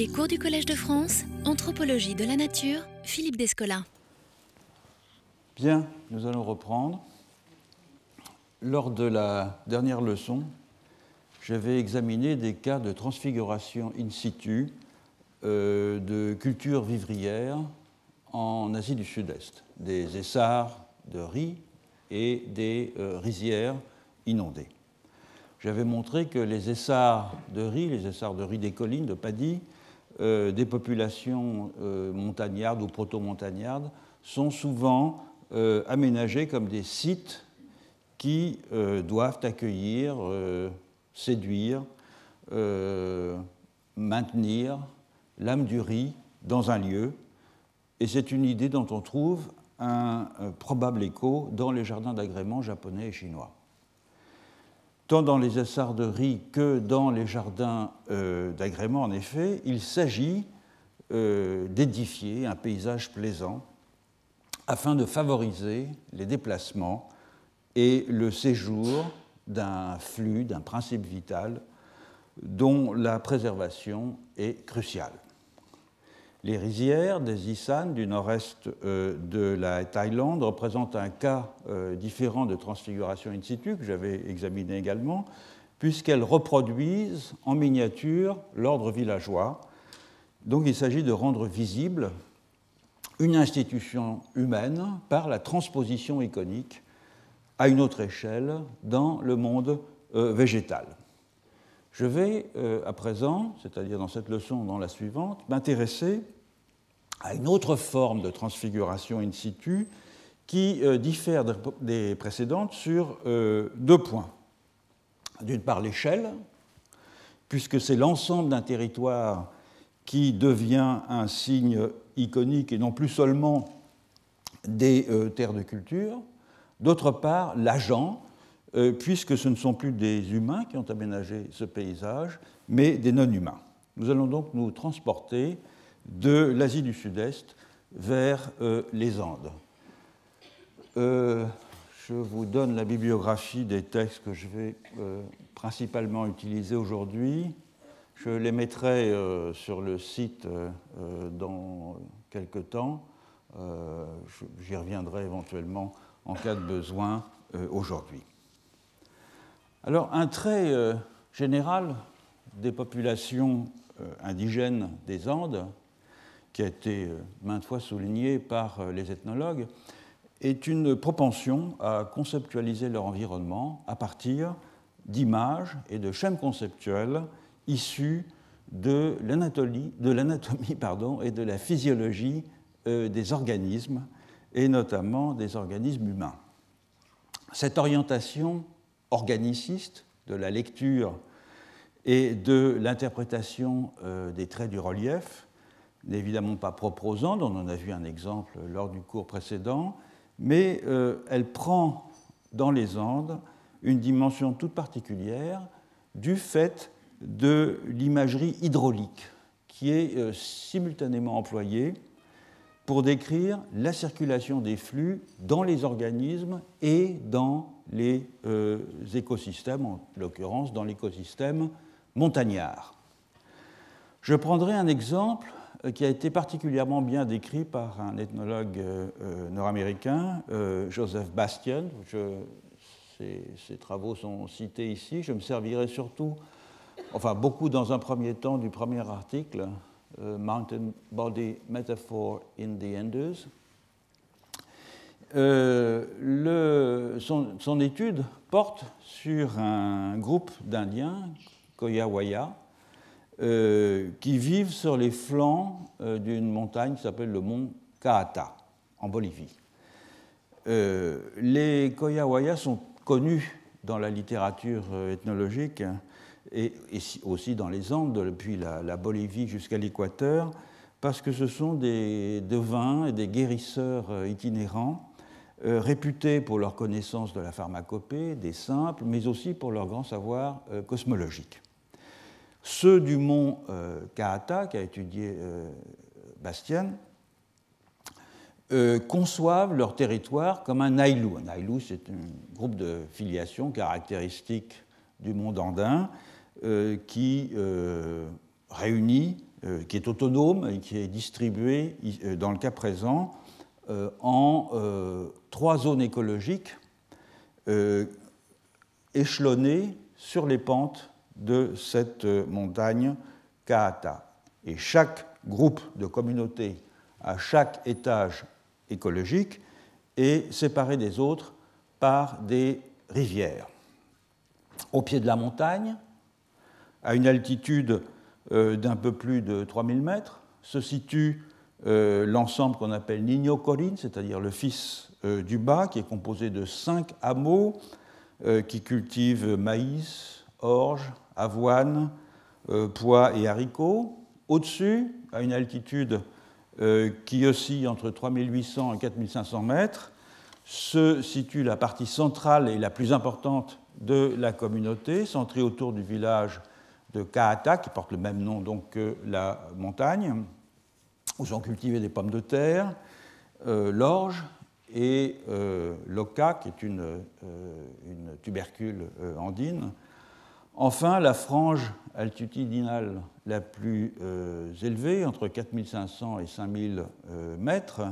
Les cours du Collège de France, Anthropologie de la Nature, Philippe Descola. Bien, nous allons reprendre. Lors de la dernière leçon, j'avais examiné des cas de transfiguration in situ euh, de cultures vivrières en Asie du Sud-Est, des essarts de riz et des euh, rizières inondées. J'avais montré que les essarts de riz, les essarts de riz des collines, de paddy, euh, des populations euh, montagnardes ou proto-montagnardes, sont souvent euh, aménagés comme des sites qui doivent accueillir, séduire, maintenir l'âme du riz dans un lieu. Et c'est une idée dont on trouve un probable écho dans les jardins d'agrément japonais et chinois tant dans les essarts de riz que dans les jardins euh, d'agrément, en effet, il s'agit euh, d'édifier un paysage plaisant afin de favoriser les déplacements et le séjour d'un flux, d'un principe vital dont la préservation est cruciale. Les rizières des Isan du nord-est euh, de la Thaïlande représentent un cas euh, différent de transfiguration in situ que j'avais examiné également, puisqu'elles reproduisent en miniature l'ordre villageois. Donc il s'agit de rendre visible une institution humaine par la transposition iconique à une autre échelle dans le monde euh, végétal. Je vais euh, à présent, c'est-à-dire dans cette leçon, dans la suivante, m'intéresser à une autre forme de transfiguration in situ qui euh, diffère des précédentes sur euh, deux points. D'une part, l'échelle, puisque c'est l'ensemble d'un territoire qui devient un signe iconique et non plus seulement des terres de culture. D'autre part, l'agent, euh, puisque ce ne sont plus des humains qui ont aménagé ce paysage, mais des non-humains. Nous allons donc nous transporter de l'Asie du Sud-Est vers euh, les Andes. Euh, je vous donne la bibliographie des textes que je vais principalement utiliser aujourd'hui. Je les mettrai sur le site dans quelques temps. J'y reviendrai éventuellement en cas de besoin aujourd'hui. Alors, un trait euh, général des populations euh, indigènes des Andes, qui a été euh, maintes fois souligné par les ethnologues, est une propension à conceptualiser leur environnement à partir d'images et de schèmes conceptuels issus de l'anatomie et de la physiologie des organismes, et notamment des organismes humains. Cette orientation organiciste de la lecture et de l'interprétation euh, des traits du relief n'est évidemment pas propre aux Andes, on en a vu un exemple lors du cours précédent, mais euh, elle prend dans les Andes une dimension toute particulière du fait de l'imagerie hydraulique qui est euh, simultanément employée pour décrire la circulation des flux dans les organismes et dans les euh, écosystèmes, en l'occurrence dans l'écosystème montagnard. Je prendrai un exemple euh, qui a été particulièrement bien décrit par un ethnologue euh, nord-américain, Joseph Bastian. ses, travaux sont cités ici. Je me servirai surtout, enfin beaucoup dans un premier temps, du premier article, Mountain Body Metaphor in the Andes, euh, son, étude porte sur un groupe d'Indiens, Koyawaya, euh, qui vivent sur les flancs euh, d'une montagne qui s'appelle le mont Kaata, en Bolivie. les Koyawaya sont connus dans la littérature ethnologique et, aussi dans les Andes, depuis la, la Bolivie jusqu'à l'équateur, parce que ce sont des devins et des guérisseurs itinérants euh, réputés pour leur connaissance de la pharmacopée, des simples, mais aussi pour leur grand savoir euh, cosmologique. Ceux du mont euh, Kaata, qu'a étudié Bastien, conçoivent leur territoire comme un Nailou. Un Nailou, c'est un groupe de filiation caractéristique du monde andin qui réunit qui est autonome et qui est distribué, dans le cas présent, en trois zones écologiques échelonnées sur les pentes de cette montagne Kaata. Et chaque groupe de communautés à chaque étage écologique est séparé des autres par des rivières. Au pied de la montagne, à une altitude euh, d'un peu plus de 3000 mètres, se situe euh, l'ensemble qu'on appelle Niño Corin, c'est-à-dire le fils euh, du bas, qui est composé de cinq hameaux qui cultivent maïs, orge, avoine, pois et haricots. Au-dessus, à une altitude qui oscille entre 3800 et 4500 mètres, se situe la partie centrale et la plus importante de la communauté, centrée autour du village de Kaata, qui porte le même nom donc que la montagne, où sont cultivées des pommes de terre, euh, l'orge et euh, l'oca, qui est une, euh, tubercule andine. Enfin, la frange altitudinale la plus élevée, entre 4500 et 5000 mètres,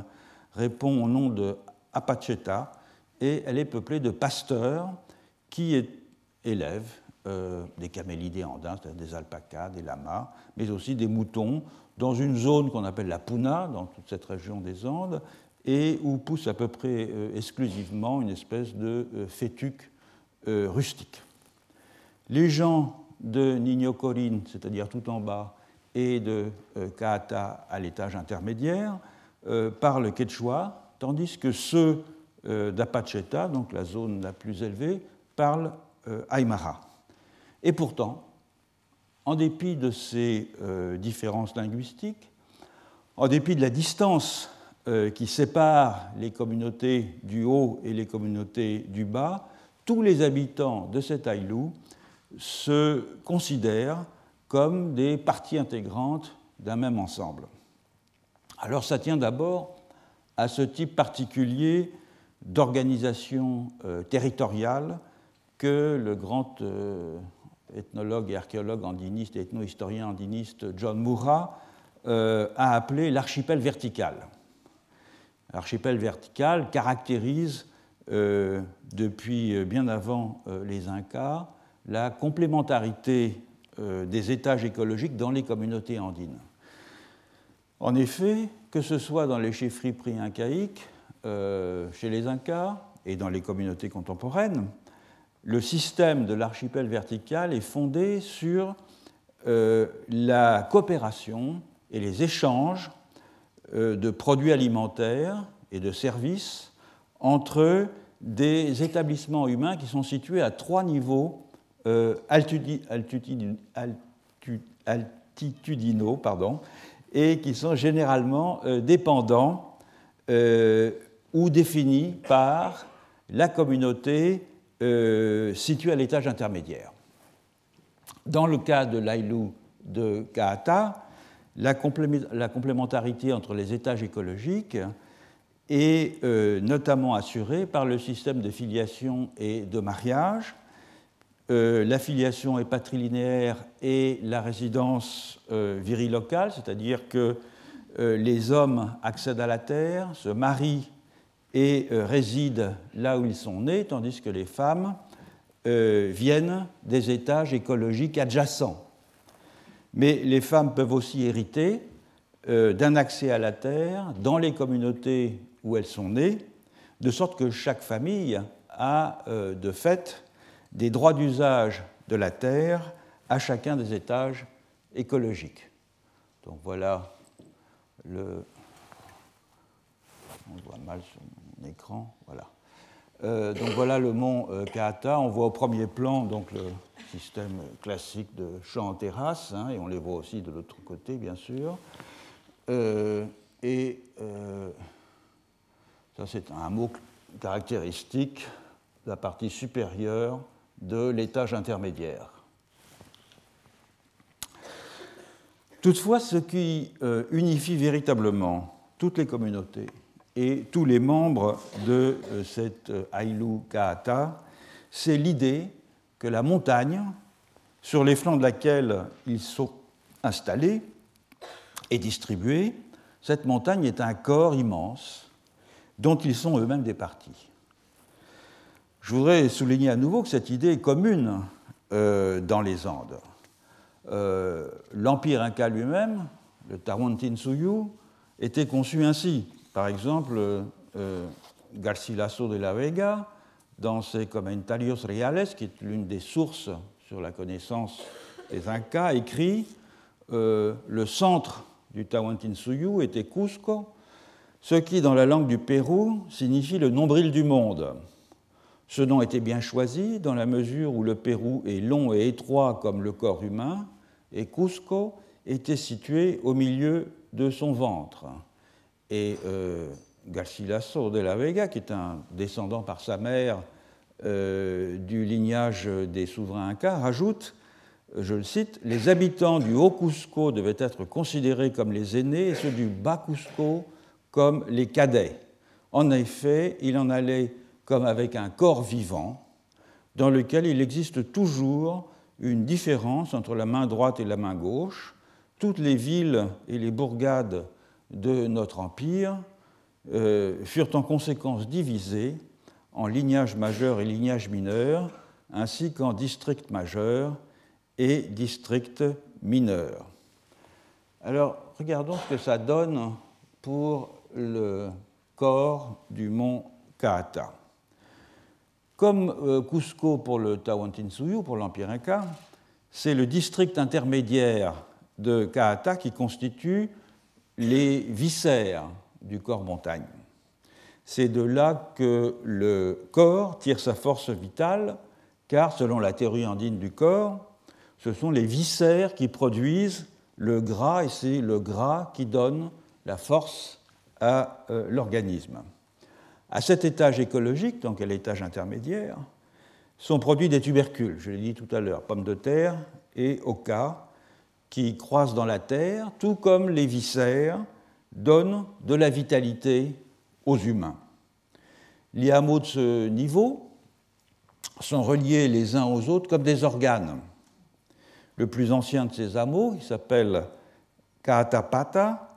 répond au nom de Apacheta, et elle est peuplée de pasteurs qui élèvent euh, des camélidés andins, c'est-à-dire des alpacas, des lamas, mais aussi des moutons, dans une zone qu'on appelle la Puna, dans toute cette région des Andes, et où pousse à peu près euh, exclusivement une espèce de euh, fétuque rustique. Les gens de Niño Corin, c'est-à-dire tout en bas, et de Kaata à l'étage intermédiaire, parlent quechua, tandis que ceux euh, d'Apacheta, donc la zone la plus élevée, parlent euh, Aymara. Et pourtant, en dépit de ces euh, différences linguistiques, en dépit de la distance qui sépare les communautés du haut et les communautés du bas, tous les habitants de cet Aïlou se considèrent comme des parties intégrantes d'un même ensemble. Alors ça tient d'abord à ce type particulier d'organisation euh, territoriale que le grand euh, ethnologue et archéologue andiniste et ethno-historien andiniste John Moura euh, a appelé l'archipel vertical. L'archipel vertical caractérise depuis bien avant les Incas la complémentarité des étages écologiques dans les communautés andines. En effet, que ce soit dans les chefferies pré-incaïques, euh, chez les Incas et dans les communautés contemporaines, le système de l'archipel vertical est fondé sur euh, la coopération et les échanges euh, de produits alimentaires et de services entre des établissements humains qui sont situés à trois niveaux altitudinaux pardon, et qui sont généralement euh, dépendants euh, ou définis par la communauté euh, située à l'étage intermédiaire. Dans le cas de l'Ailou de Kaata, la, complémentarité entre les étages écologiques est notamment assurée par le système de filiation et de mariage euh, l'affiliation est patrilinéaire et la résidence euh, virilocale, c'est-à-dire que euh, les hommes accèdent à la terre, se marient et résident là où ils sont nés, tandis que les femmes viennent des étages écologiques adjacents. Mais les femmes peuvent aussi hériter d'un accès à la terre dans les communautés où elles sont nées, de sorte que chaque famille a de fait des droits d'usage de la terre à chacun des étages écologiques. Donc voilà le. On voit mal sur écran. Voilà. Euh, donc voilà le mont euh, Kaata. On voit au premier plan donc le système classique de champs en terrasse, hein, et on les voit aussi de l'autre côté, bien sûr. Euh, et ça, c'est un mot caractéristique de la partie supérieure de l'étage intermédiaire. Toutefois, ce qui euh, unifie véritablement toutes les communautés et tous les membres de euh, cette euh, Aïlou Kaata, c'est l'idée que la montagne, sur les flancs de laquelle ils sont installés, et distribuée, cette montagne est un corps immense dont ils sont eux-mêmes des parties. Je voudrais souligner à nouveau que cette idée est commune euh, dans les Andes. L'Empire Inca lui-même, le Tawantinsuyu, était conçu ainsi. Par exemple, euh, Garcilaso de la Vega, dans ses Comentarios Reales, qui est l'une des sources sur la connaissance des Incas, écrit Le centre du Tawantinsuyu était Cusco, ce qui, dans la langue du Pérou, signifie le nombril du monde. Ce nom était bien choisi dans la mesure où le Pérou est long et étroit comme le corps humain, et Cusco était situé au milieu de son ventre. Et euh, Garcilaso de la Vega, qui est un descendant par sa mère euh, du lignage des souverains incas, rajoute, je le cite, Les habitants du Haut Cusco devaient être considérés comme les aînés et ceux du Bas Cusco comme les cadets. En effet, il en allait comme avec un corps vivant, dans lequel il existe toujours une différence entre la main droite et la main gauche. Toutes les villes et les bourgades de notre empire euh, furent en conséquence divisées en lignages majeurs et lignages mineurs, ainsi qu'en districts majeurs et districts mineurs. Alors, regardons ce que ça donne pour le corps du mont Kaata. Comme euh, Cusco pour le Tawantinsuyu, pour l'Empire Inca, c'est le district intermédiaire de Kaata qui constitue les viscères du corps montagne. C'est de là que le corps tire sa force vitale, car selon la théorie andine du corps, ce sont les viscères qui produisent le gras et c'est le gras qui donne la force à euh, l'organisme. À cet étage écologique, donc à l'étage intermédiaire, sont produits des tubercules, je l'ai dit tout à l'heure, pommes de terre et oca, qui croissent dans la terre, tout comme les viscères donnent de la vitalité aux humains. Les hameaux de ce niveau sont reliés les uns aux autres comme des organes. Le plus ancien de ces hameaux, il s'appelle Kaatapata,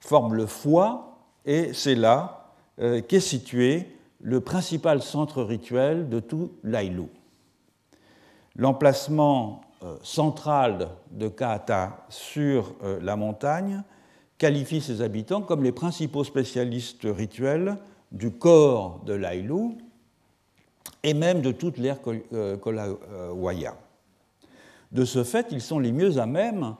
forme le foie, et c'est là euh, qu'est situé le principal centre rituel de tout l'Aïlou. L'emplacement euh, central de Kaata sur euh, la montagne qualifie ses habitants comme les principaux spécialistes rituels du corps de l'Aïlou et même de toute l'ère Kolawaya. De ce fait, ils sont les mieux à même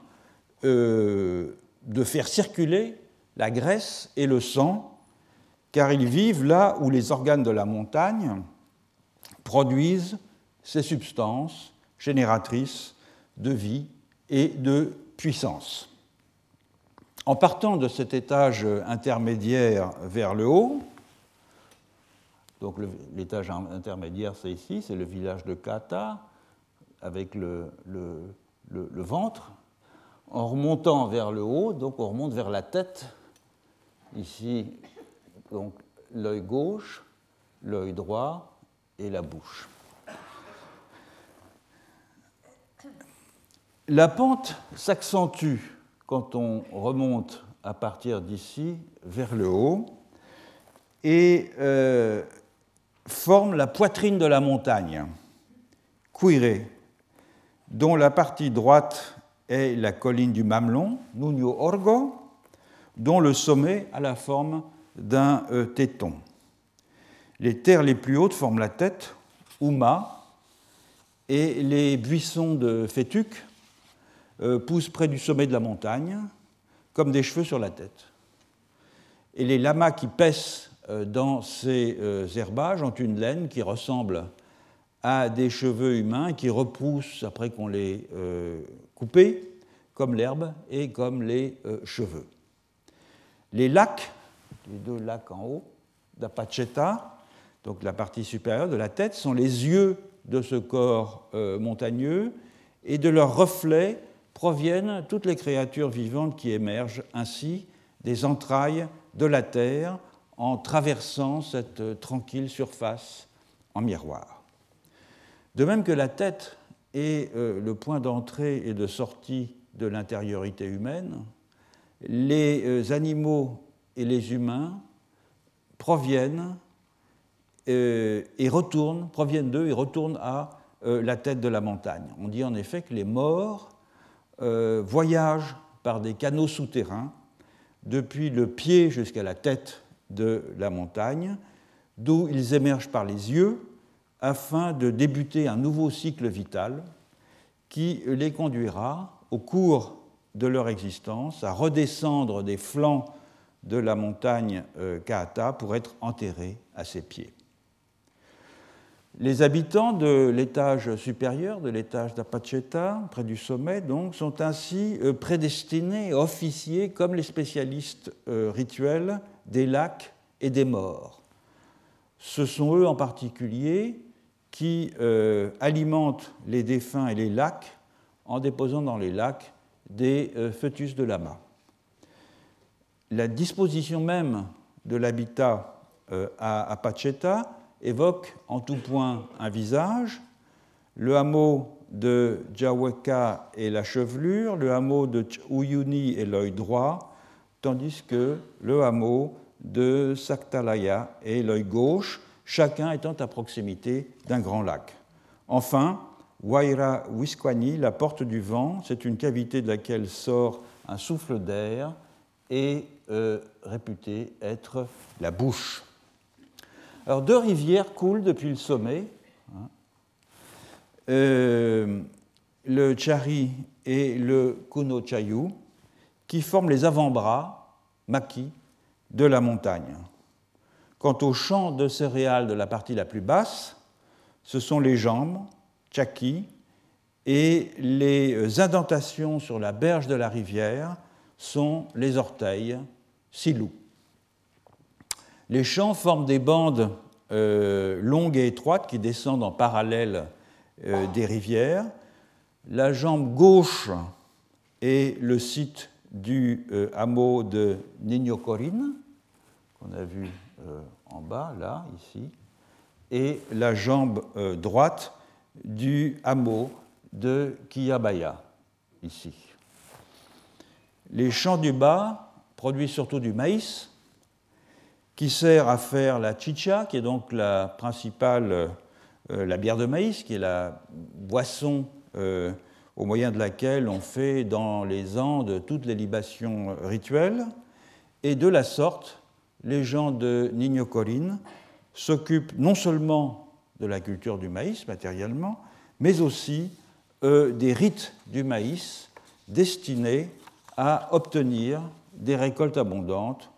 de faire circuler la graisse et le sang car ils vivent là où les organes de la montagne produisent ces substances génératrices de vie et de puissance. En partant de cet étage intermédiaire vers le haut, donc l'étage intermédiaire c'est ici, c'est le village de Kata, avec le, ventre. En remontant vers le haut, donc on remonte vers la tête, ici donc l'œil gauche, l'œil droit et la bouche. La pente s'accentue quand on remonte à partir d'ici vers le haut et euh, forme la poitrine de la montagne, Cuire, dont la partie droite est la colline du Mamelon, Nuno Orgo, dont le sommet a la forme d'un euh, téton. Les terres les plus hautes forment la tête, Uma, et les buissons de fétuc poussent près du sommet de la montagne, comme des cheveux sur la tête. Et les lamas qui paissent euh, dans ces herbages ont une laine qui ressemble à des cheveux humains qui repoussent après qu'on les coupé, comme l'herbe et comme les cheveux. Les lacs les deux lacs en haut, d'Apacheta, donc la partie supérieure de la tête, sont les yeux de ce corps euh, montagneux, et de leurs reflets proviennent toutes les créatures vivantes qui émergent ainsi des entrailles de la terre en traversant cette euh, tranquille surface en miroir. De même que la tête est euh, le point d'entrée et de sortie de l'intériorité humaine, les animaux et les humains proviennent et retournent, proviennent d'eux et retournent à la tête de la montagne. On dit en effet que les morts voyagent par des canaux souterrains depuis le pied jusqu'à la tête de la montagne, d'où ils émergent par les yeux afin de débuter un nouveau cycle vital qui les conduira au cours de leur existence à redescendre des flancs de la montagne euh, Kaata pour être enterrés à ses pieds. Les habitants de l'étage supérieur, de l'étage d'Apacheta, près du sommet, sont ainsi euh, prédestinés, officiers, comme les spécialistes euh, rituels des lacs et des morts. Ce sont eux en particulier qui euh, alimentent les défunts et les lacs en déposant dans les lacs des fœtus de lama. La disposition même de l'habitat à Apacheta évoque en tout point un visage. Le hameau de Jaweka est la chevelure, le hameau de Uyuni est l'œil droit, tandis que le hameau de Saktalaya est l'œil gauche, chacun étant à proximité d'un grand lac. Enfin, Waira Wiskwani, la porte du vent, c'est une cavité de laquelle sort un souffle d'air et euh, réputée être la bouche deux rivières coulent depuis le sommet, hein. euh, le Chari et le Kuno Chayu, qui forment les avant-bras maquis de la montagne. Quant aux champs de céréales de la partie la plus basse, ce sont les jambes, Chaki, et les indentations sur la berge de la rivière sont les orteils, Silou. Les champs forment des bandes euh, longues et étroites qui descendent en parallèle euh, des rivières. La jambe gauche est le site du euh, hameau de Nignocorine, qu'on a vu en bas, là, ici, et la jambe droite du hameau de Kiyabaya, ici. Les champs du bas produisent surtout du maïs, qui sert à faire la chicha, qui est donc la principale, euh, la bière de maïs, qui est la boisson euh, au moyen de laquelle on fait dans les Andes toutes les libations rituelles. Et de la sorte, les gens de Niño s'occupent non seulement de la culture du maïs matériellement, mais aussi des rites du maïs destinés à obtenir des récoltes abondantes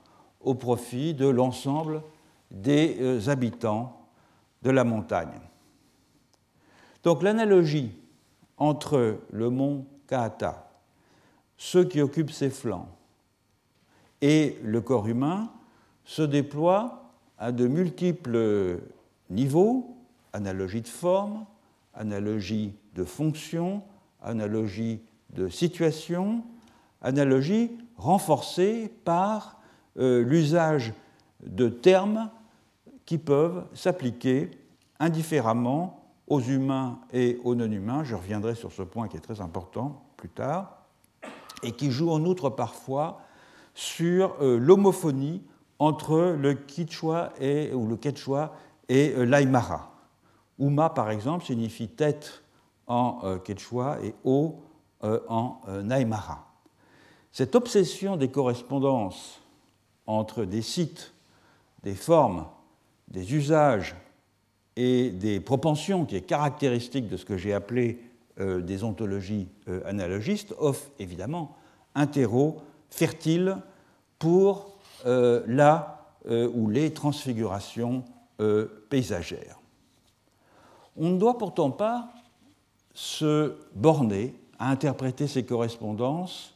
au profit de l'ensemble des euh, habitants de la montagne. Donc l'analogie entre le mont Kaata, ceux qui occupent ses flancs, et le corps humain se déploie à de multiples niveaux, analogie de forme, analogie de fonction, analogie de situation, analogie renforcée par euh, l'usage de termes qui peuvent s'appliquer indifféremment aux humains et aux non-humains. Je reviendrai sur ce point qui est très important plus tard, et qui joue en outre parfois sur euh, l'homophonie entre le Quichua et, ou le Quechua et euh, l'Aymara. Uma, par exemple, signifie tête en Quechua et O en Aymara. Cette obsession des correspondances entre des sites, des formes, des usages et des propensions qui est caractéristique de ce que j'ai appelé euh, des ontologies euh, analogistes offre évidemment un terreau fertile pour euh, la ou les transfigurations paysagères. On ne doit pourtant pas se borner à interpréter ces correspondances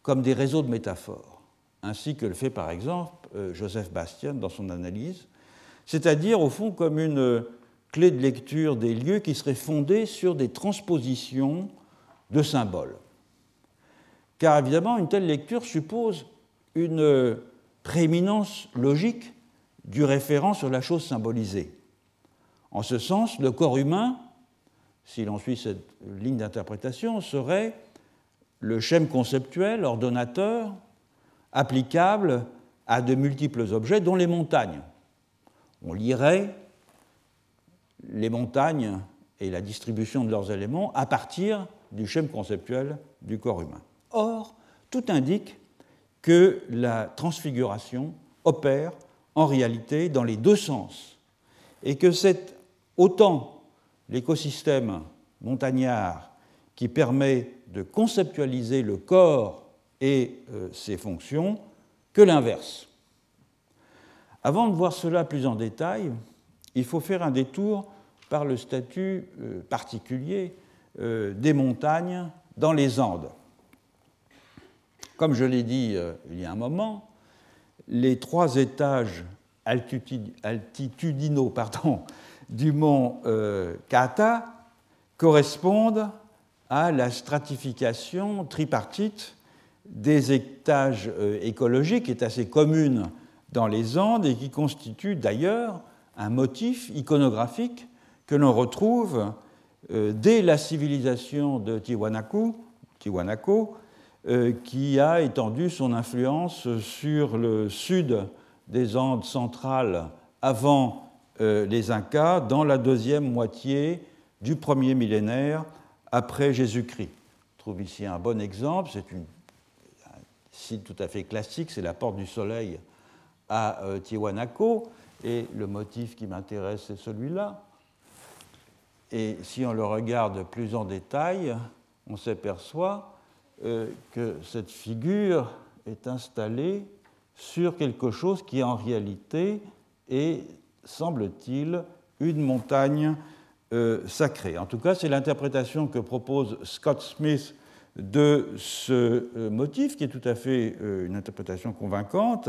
comme des réseaux de métaphores ainsi que le fait par exemple euh, Joseph Bastian dans son analyse, c'est-à-dire au fond comme une clé de lecture des lieux qui serait fondée sur des transpositions de symboles. Car évidemment, une telle lecture suppose une prééminence logique du référent sur la chose symbolisée. En ce sens, le corps humain, si l'on suit cette ligne d'interprétation, serait le schème conceptuel, ordonnateur, applicable à de multiples objets, dont les montagnes. On lirait les montagnes et la distribution de leurs éléments à partir du schéma conceptuel du corps humain. Or, tout indique que la transfiguration opère en réalité dans les deux sens et que c'est autant l'écosystème montagnard qui permet de conceptualiser le corps et euh, ses fonctions que l'inverse. Avant de voir cela plus en détail, il faut faire un détour par le statut euh, particulier euh, des montagnes dans les Andes. Comme je l'ai dit il y a un moment, les trois étages altitudinaux du mont Kata correspondent à la stratification tripartite des étages euh, écologiques, est assez commune dans les Andes et qui constitue d'ailleurs un motif iconographique que l'on retrouve euh, dès la civilisation de Tiwanaku, Tiwanaku euh, qui a étendu son influence sur le sud des Andes centrales avant les Incas dans la deuxième moitié du premier millénaire après Jésus-Christ. On trouve ici un bon exemple, c'est un site tout à fait classique, c'est la porte du soleil à euh, Tiwanaku, et le motif qui m'intéresse c'est celui-là. Et si on le regarde plus en détail, on s'aperçoit euh, que cette figure est installée sur quelque chose qui en réalité est, semble-t-il, une montagne euh, sacré. En tout cas, c'est l'interprétation que propose Scott Smith de ce euh, motif, qui est tout à fait euh, une interprétation convaincante.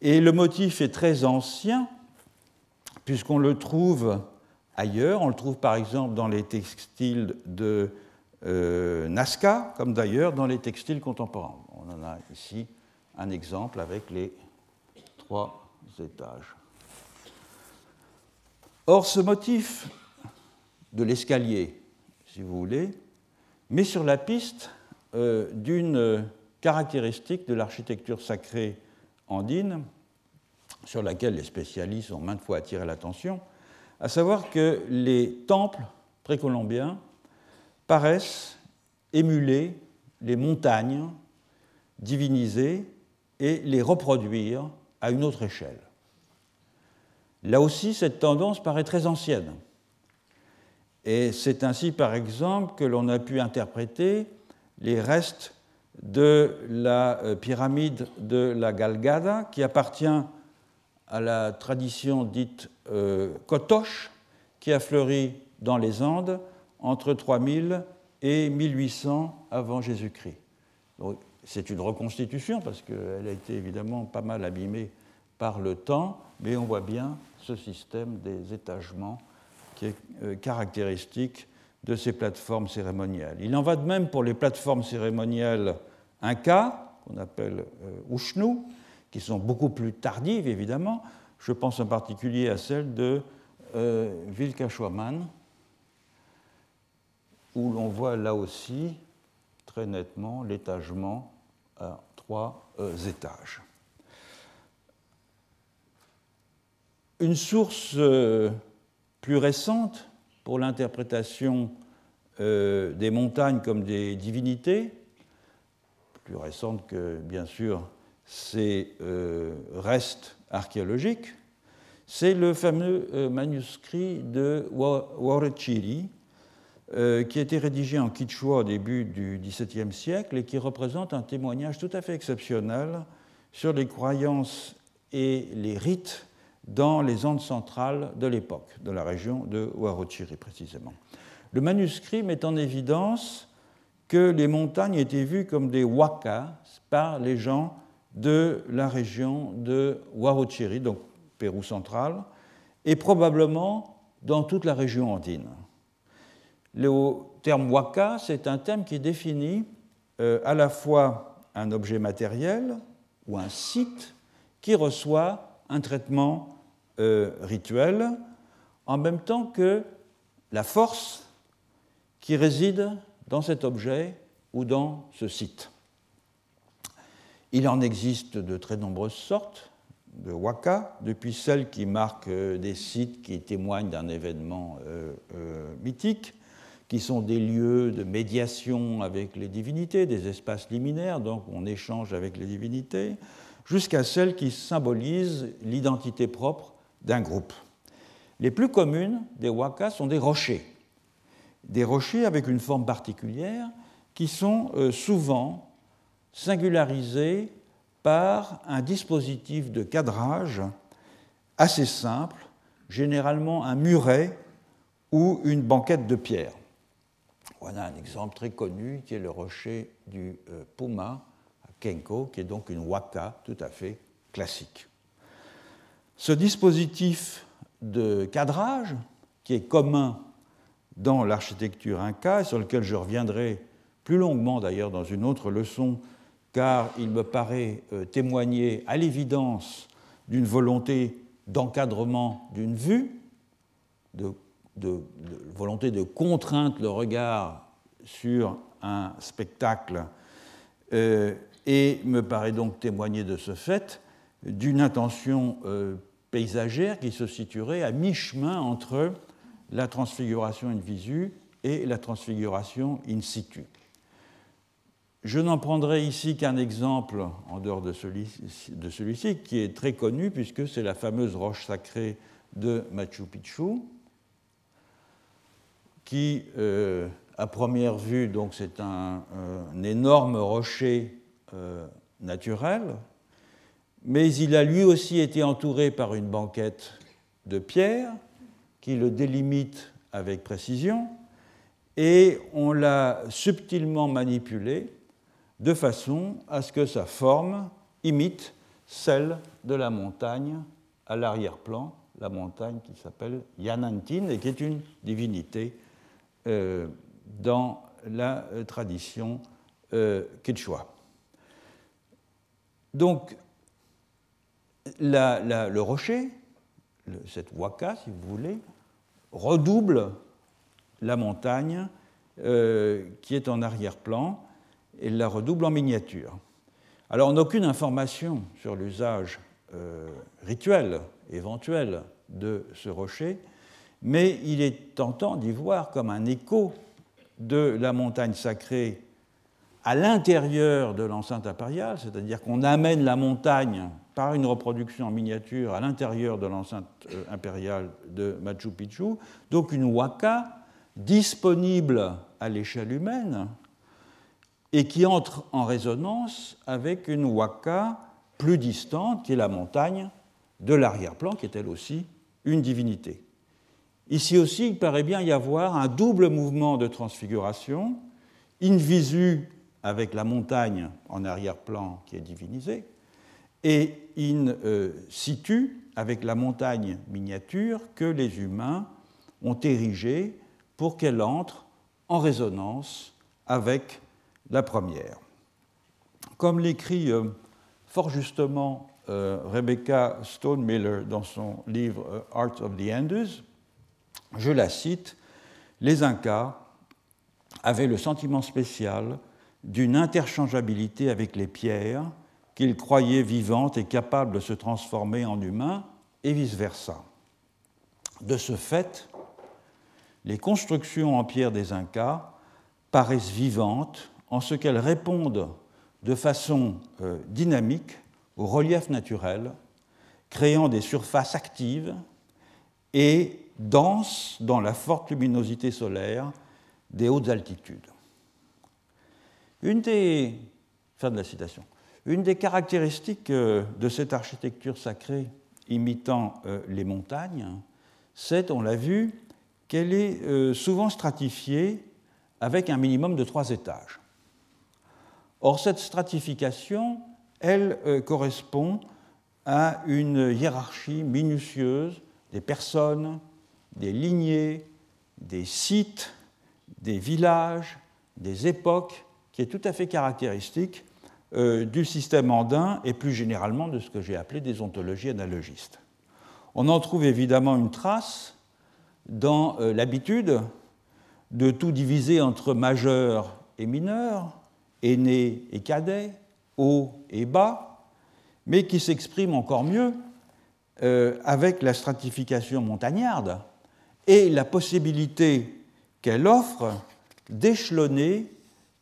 Et le motif est très ancien, puisqu'on le trouve ailleurs. On le trouve par exemple dans les textiles de Nazca, comme d'ailleurs dans les textiles contemporains. On en a ici un exemple avec les trois étages. Or, ce motif de l'escalier, si vous voulez, mais sur la piste euh, d'une caractéristique de l'architecture sacrée andine, sur laquelle les spécialistes ont maintes fois attiré l'attention, à savoir que les temples précolombiens paraissent émuler les montagnes divinisées et les reproduire à une autre échelle. Là aussi, cette tendance paraît très ancienne. Et c'est ainsi, par exemple, que l'on a pu interpréter les restes de la euh, pyramide de la Galgada, qui appartient à la tradition dite euh, Kotosh, qui a fleuri dans les Andes entre 3000 et 1800 avant Jésus-Christ. C'est une reconstitution parce qu'elle a été évidemment pas mal abîmée par le temps, mais on voit bien ce système des étagements qui est euh, caractéristique de ces plateformes cérémonielles. Il en va de même pour les plateformes cérémonielles Inca, qu'on appelle euh, Ushnu, qui sont beaucoup plus tardives évidemment. Je pense en particulier à celle de euh, où l'on voit là aussi très nettement l'étagement à trois étages. Une source plus récente pour l'interprétation euh, des montagnes comme des divinités, plus récente que, bien sûr, ces euh, restes archéologiques, c'est le fameux euh, manuscrit de Warechiri, qui a été rédigé en quichua au début du XVIIe siècle et qui représente un témoignage tout à fait exceptionnel sur les croyances et les rites dans les Andes centrales de l'époque, de la région de Huarochiri précisément. Le manuscrit met en évidence que les montagnes étaient vues comme des wakas par les gens de la région de Huarochiri, donc Pérou central, et probablement dans toute la région andine. Le terme waka, c'est un terme qui définit euh, à la fois un objet matériel ou un site qui reçoit un traitement euh, rituel, en même temps que la force qui réside dans cet objet ou dans ce site. Il en existe de très nombreuses sortes de waka, depuis celles qui marquent euh, des sites qui témoignent d'un événement euh, mythique, qui sont des lieux de médiation avec les divinités, des espaces liminaires, donc on échange avec les divinités, jusqu'à celles qui symbolisent l'identité propre d'un. Les plus communes des wakas sont des rochers, des rochers avec une forme particulière qui sont souvent singularisés par un dispositif de cadrage assez simple, généralement un muret ou une banquette de pierre. Voilà un exemple très connu qui est le rocher du euh, Puma à Kenko, qui est donc une waka tout à fait classique. Ce dispositif de cadrage, qui est commun dans l'architecture inca, sur lequel je reviendrai plus longuement d'ailleurs dans une autre leçon car il me paraît euh, témoigner à l'évidence d'une volonté d'encadrement d'une vue, de, volonté de contraindre le regard sur un spectacle, euh, et me paraît donc témoigner de ce fait d'une intention euh, paysagère qui se situerait à mi-chemin entre la transfiguration in visu et la transfiguration in situ. Je n'en prendrai ici qu'un exemple en dehors de celui-ci, qui est très connu puisque c'est la fameuse roche sacrée de Machu Picchu, qui, euh, à première vue, donc c'est un, énorme rocher euh, naturel, mais il a lui aussi été entouré par une banquette de pierre qui le délimite avec précision, et on l'a subtilement manipulé de façon à ce que sa forme imite celle de la montagne à l'arrière-plan, la montagne qui s'appelle Yanantin et qui est une divinité euh, dans la euh, tradition euh, quechua. Donc, le rocher, cette waka, si vous voulez, redouble la montagne qui est en arrière-plan et la redouble en miniature. Alors on n'a aucune information sur l'usage euh, rituel éventuel de ce rocher, mais il est tentant d'y voir comme un écho de la montagne sacrée à l'intérieur de l'enceinte impériale, c'est-à-dire qu'on amène la montagne par une reproduction en miniature à l'intérieur de l'enceinte euh, impériale de Machu Picchu, donc une waka disponible à l'échelle humaine, et qui entre en résonance avec une waka plus distante, qui est la montagne de l'arrière-plan, qui est elle aussi une divinité. Ici aussi, il paraît bien y avoir un double mouvement de transfiguration, in visu avec la montagne en arrière-plan qui est divinisée, et in euh, situ avec la montagne miniature que les humains ont érigée pour qu'elle entre en résonance avec la première. Comme l'écrit euh, fort justement euh, Rebecca Stonemiller dans son livre Art of the Andes, je la cite, les Incas avaient le sentiment spécial d'une interchangeabilité avec les pierres qu'ils croyaient vivantes et capables de se transformer en humains, et vice-versa. De ce fait, les constructions en pierre des Incas paraissent vivantes en ce qu'elles répondent de façon euh, dynamique au relief naturel, créant des surfaces actives et denses dans la forte luminosité solaire des hautes altitudes. Une des, fin de la citation, une des caractéristiques euh, de cette architecture sacrée imitant euh, les montagnes, c'est, on l'a vu, qu'elle est souvent stratifiée avec un minimum de trois étages. Or, cette stratification, elle euh, correspond à une hiérarchie minutieuse des personnes, des lignées, des sites, des villages, des époques, qui est tout à fait caractéristique euh, du système andin et plus généralement de ce que j'ai appelé des ontologies analogistes. On en trouve évidemment une trace dans euh, l'habitude de tout diviser entre majeurs et mineurs, aînés et cadets, haut et bas, mais qui s'exprime encore mieux euh, avec la stratification montagnarde et la possibilité qu'elle offre d'échelonner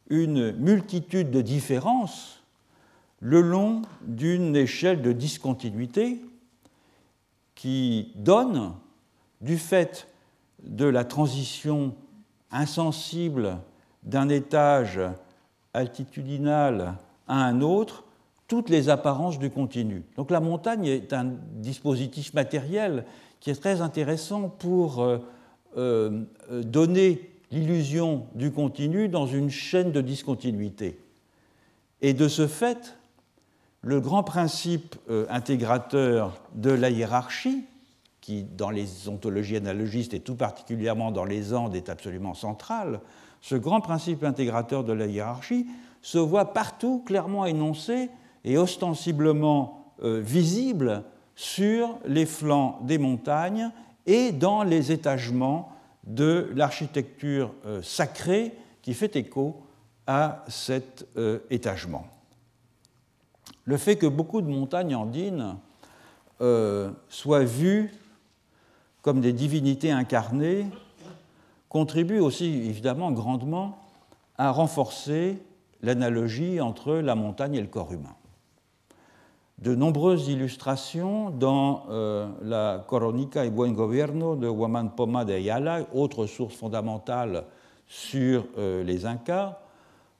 une multitude de différences le long d'une échelle de discontinuité qui donne, du fait de la transition insensible d'un étage altitudinal à un autre, toutes les apparences du continu. Donc la montagne est un dispositif matériel qui est très intéressant pour euh, euh, donner l'illusion du continu dans une chaîne de discontinuité. Et de ce fait, le grand principe euh, intégrateur de la hiérarchie, qui dans les ontologies analogistes et tout particulièrement dans les Andes est absolument central, ce grand principe intégrateur de la hiérarchie se voit partout clairement énoncé et ostensiblement euh, visible sur les flancs des montagnes et dans les étagements de l'architecture euh, sacrée qui fait écho à cet étagement le fait que beaucoup de montagnes andines euh, soient vues comme des divinités incarnées contribue aussi évidemment grandement à renforcer l'analogie entre la montagne et le corps humain. De nombreuses illustrations dans euh, la Coronica y Buen Gobierno de Huaman Poma de Ayala, autre source fondamentale sur euh, les Incas,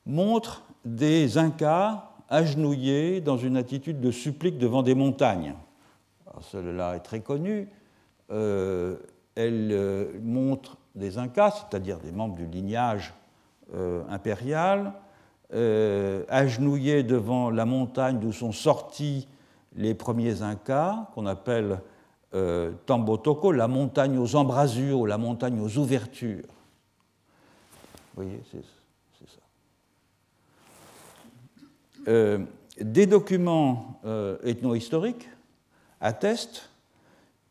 montrent des Incas agenouillée dans une attitude de supplique devant des montagnes. Cela est très connu. Euh, elle euh, montre des Incas, c'est-à-dire des membres du lignage euh, impérial, agenouillés devant la montagne d'où sont sortis les premiers Incas, qu'on appelle Tambotoko, la montagne aux embrasures la montagne aux ouvertures. Vous voyez, c'est Euh, des documents euh, ethno-historiques attestent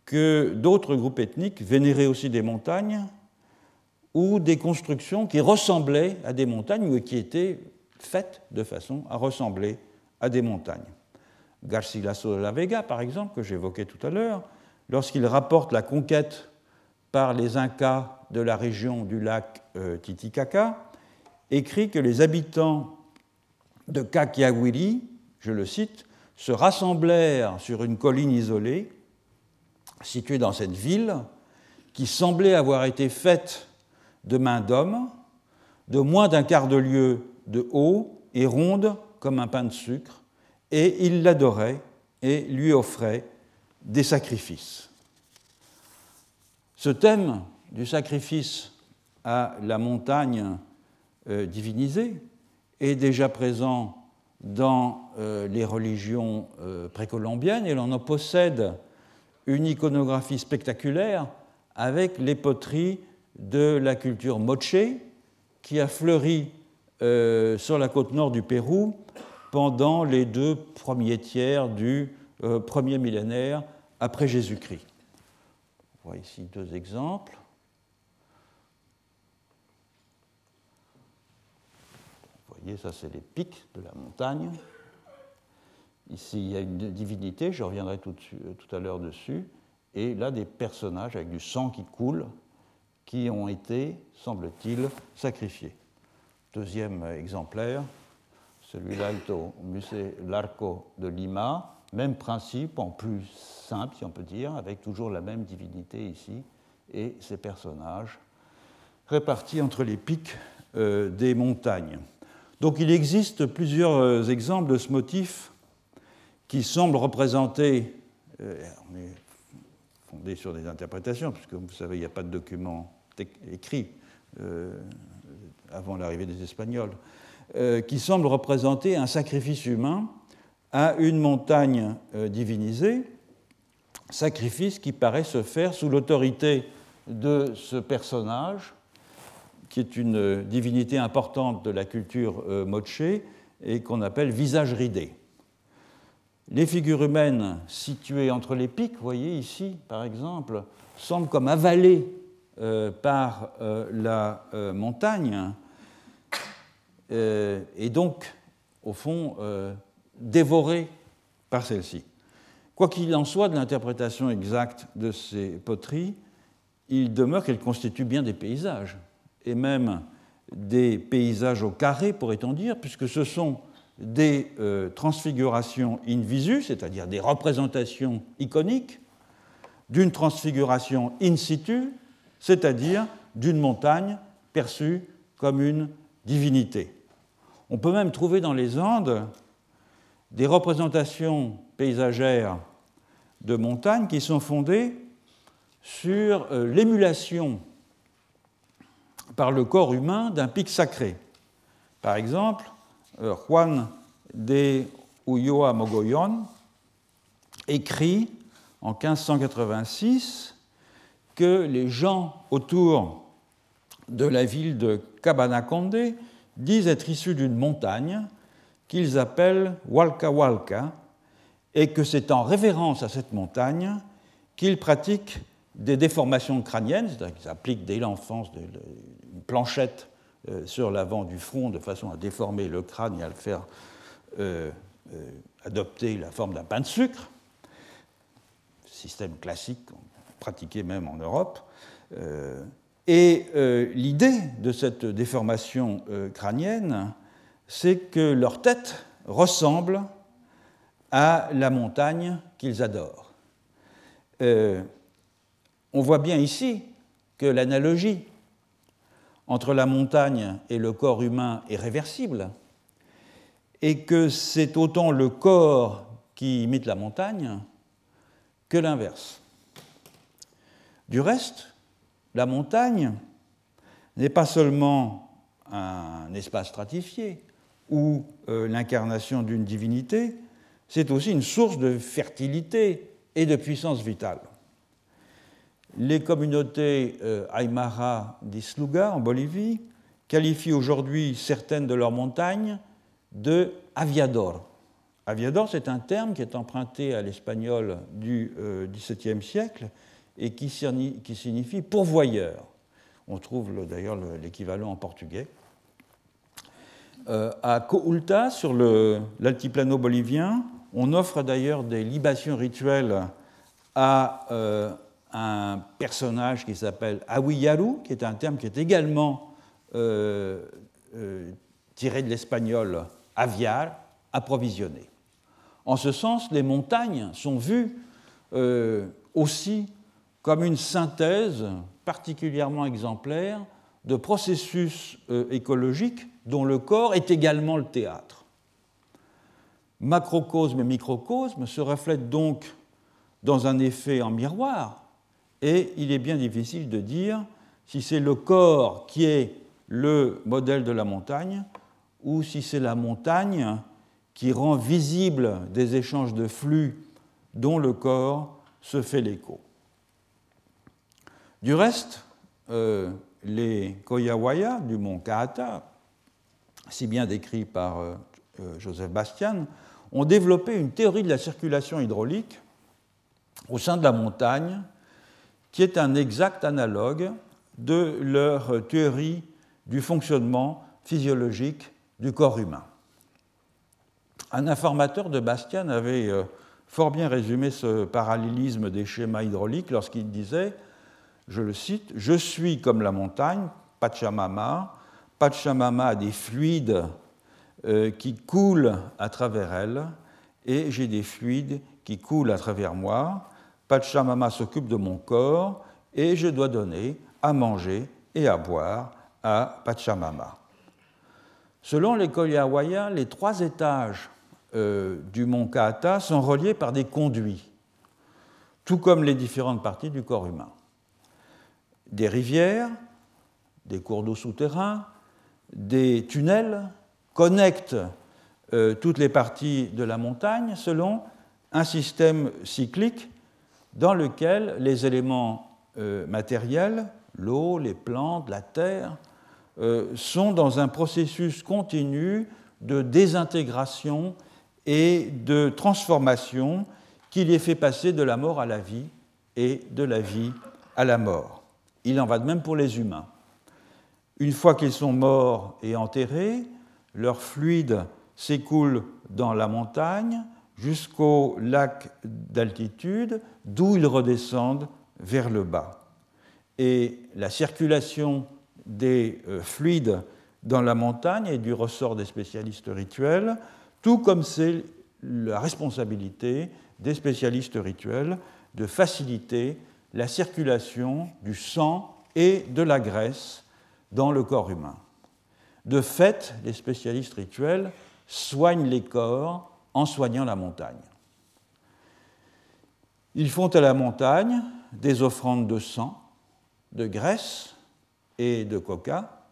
que d'autres groupes ethniques vénéraient aussi des montagnes ou des constructions qui ressemblaient à des montagnes ou qui étaient faites de façon à ressembler à des montagnes. Garcilaso de la Vega, par exemple, que j'évoquais tout à l'heure, lorsqu'il rapporte la conquête par les Incas de la région du lac euh, Titicaca, écrit que les habitants de Kakiawili, je le cite, se rassemblèrent sur une colline isolée, située dans cette ville, qui semblait avoir été faite de main d'homme, de moins d'un quart de lieue de haut et ronde comme un pain de sucre, et ils l'adoraient et lui offraient des sacrifices. Ce thème du sacrifice à la montagne euh, divinisée est déjà présent dans euh, les religions euh, précolombiennes et l'on en possède une iconographie spectaculaire avec les poteries de la culture moche qui a fleuri euh, sur la côte nord du Pérou pendant les deux premiers tiers du premier millénaire après Jésus-Christ. On voit ici deux exemples. Voyez, ça c'est les pics de la montagne. Ici, il y a une divinité, je reviendrai tout, euh, tout à l'heure dessus, et là des personnages avec du sang qui coule, qui ont été, semble-t-il, sacrifiés. Deuxième exemplaire, celui-là est musée Larco de Lima, même principe, en plus simple, si on peut dire, avec toujours la même divinité ici, et ces personnages répartis entre les pics euh, des montagnes. Donc il existe plusieurs euh, exemples de ce motif qui semblent représenter, euh, on est fondé sur des interprétations, puisque vous savez, il n'y a pas de document écrit euh, avant l'arrivée des Espagnols, qui semblent représenter un sacrifice humain à une montagne divinisée, sacrifice qui paraît se faire sous l'autorité de ce personnage qui est une divinité importante de la culture euh, moche et qu'on appelle visage ridé. Les figures humaines situées entre les pics, vous voyez ici par exemple, semblent comme avalées euh, par euh, la montagne et donc au fond dévorés par celle-ci. Quoi qu'il en soit de l'interprétation exacte de ces poteries, il demeure qu'elles constituent bien des paysages, et même des paysages au carré, pourrait-on dire, puisque ce sont des euh, transfigurations in visu, c'est-à-dire des représentations iconiques, d'une transfiguration in situ, c'est-à-dire d'une montagne perçue comme une divinité. On peut même trouver dans les Andes des représentations paysagères de montagnes qui sont fondées sur euh, l'émulation par le corps humain d'un pic sacré. Par exemple, euh, Juan de Ulloa Mogollon écrit en 1586 que les gens autour de la ville de Cabanaconde disent être issus d'une montagne qu'ils appellent Walka Walka et que c'est en révérence à cette montagne qu'ils pratiquent des déformations crâniennes, c'est-à-dire qu'ils appliquent dès l'enfance une planchette euh, sur l'avant du front de façon à déformer le crâne et à le faire euh, euh, adopter la forme d'un pain de sucre, système classique pratiqué même en Europe. et l'idée de cette déformation crânienne, c'est que leur tête ressemble à la montagne qu'ils adorent. on voit bien ici que l'analogie entre la montagne et le corps humain est réversible, et que c'est autant le corps qui imite la montagne que l'inverse. Du reste, la montagne n'est pas seulement un espace stratifié ou euh, l'incarnation d'une divinité, c'est aussi une source de fertilité et de puissance vitale les communautés euh, Aymara d'Isluga en Bolivie qualifient aujourd'hui certaines de leurs montagnes de aviador. Aviador, c'est un terme qui est emprunté à l'espagnol du euh, XVIIe siècle et qui, signifie pourvoyeur. On trouve d'ailleurs l'équivalent en portugais. Euh, à Coulta, sur l'altiplano bolivien, on offre d'ailleurs des libations rituelles à un personnage qui s'appelle Awiyaru, qui est un terme qui est également euh, euh, tiré de l'espagnol aviar, approvisionné. En ce sens, les montagnes sont vues euh, aussi comme une synthèse particulièrement exemplaire de processus écologiques dont le corps est également le théâtre. Macrocosme et microcosme se reflètent donc dans un effet en miroir et il est bien difficile de dire si c'est le corps qui est le modèle de la montagne ou si c'est la montagne qui rend visible des échanges de flux dont le corps se fait l'écho. Du reste, euh, les Koyawaya du mont Kahata, si bien décrits par euh, Joseph Bastian, ont développé une théorie de la circulation hydraulique au sein de la montagne qui est un exact analogue de leur théorie du fonctionnement physiologique du corps humain. Un informateur de Bastian avait euh, fort bien résumé ce parallélisme des schémas hydrauliques lorsqu'il disait, je le cite, Je suis comme la montagne, Pachamama, Pachamama a des fluides euh, qui coulent à travers elle, et j'ai des fluides qui coulent à travers moi. Pachamama s'occupe de mon corps et je dois donner à manger et à boire à Pachamama. Selon les Kolyawaya, les trois étages euh, du mont Kaata sont reliés par des conduits, tout comme les différentes parties du corps humain. Des rivières, des cours d'eau souterrains, des tunnels connectent euh, toutes les parties de la montagne selon un système cyclique dans lequel les éléments euh, matériels, l'eau, les plantes, la terre, euh, sont dans un processus continu de désintégration et de transformation qui les fait passer de la mort à la vie et de la vie à la mort. Il en va de même pour les humains. Une fois qu'ils sont morts et enterrés, leur fluide s'écoule dans la montagne jusqu'au lac d'altitude, d'où ils redescendent vers le bas. Et la circulation des euh, fluides dans la montagne est du ressort des spécialistes rituels, tout comme c'est la responsabilité des spécialistes rituels de faciliter la circulation du sang et de la graisse dans le corps humain. De fait, les spécialistes rituels soignent les corps en soignant la montagne. Ils font à la montagne des offrandes de sang, de graisse et de coca